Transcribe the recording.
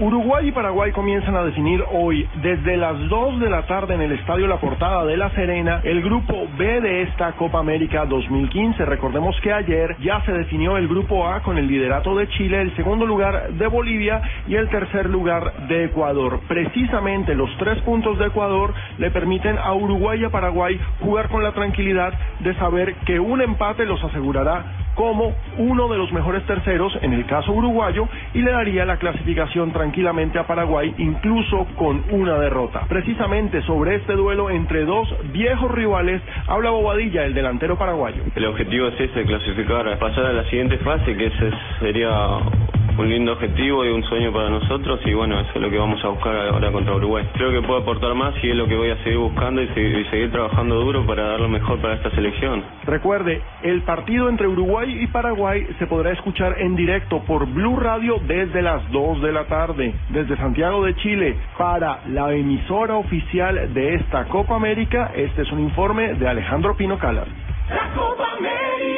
Uruguay y Paraguay comienzan a definir hoy, desde las 2 de la tarde en el Estadio La Portada de La Serena, el grupo B de esta Copa América 2015. Recordemos que ayer ya se definió el grupo A con el liderato de Chile, el segundo lugar de Bolivia y el tercer lugar de Ecuador. Precisamente los tres puntos de Ecuador le permiten a Uruguay y a Paraguay jugar con la tranquilidad de saber que un empate los asegurará como uno de los mejores terceros en el caso uruguayo y le daría la clasificación tranquilamente a Paraguay incluso con una derrota. Precisamente sobre este duelo entre dos viejos rivales habla Bobadilla, el delantero paraguayo. El objetivo es ese, clasificar, pasar a la siguiente fase que ese sería un lindo objetivo y un sueño para nosotros y bueno, eso es lo que vamos a buscar ahora contra Uruguay. Creo que puedo aportar más y es lo que voy a seguir buscando y seguir, y seguir trabajando duro para dar lo mejor para esta selección. Recuerde, el partido entre Uruguay y Paraguay se podrá escuchar en directo por Blue Radio desde las 2 de la tarde, desde Santiago de Chile, para la emisora oficial de esta Copa América. Este es un informe de Alejandro Pino Calas. La Copa América.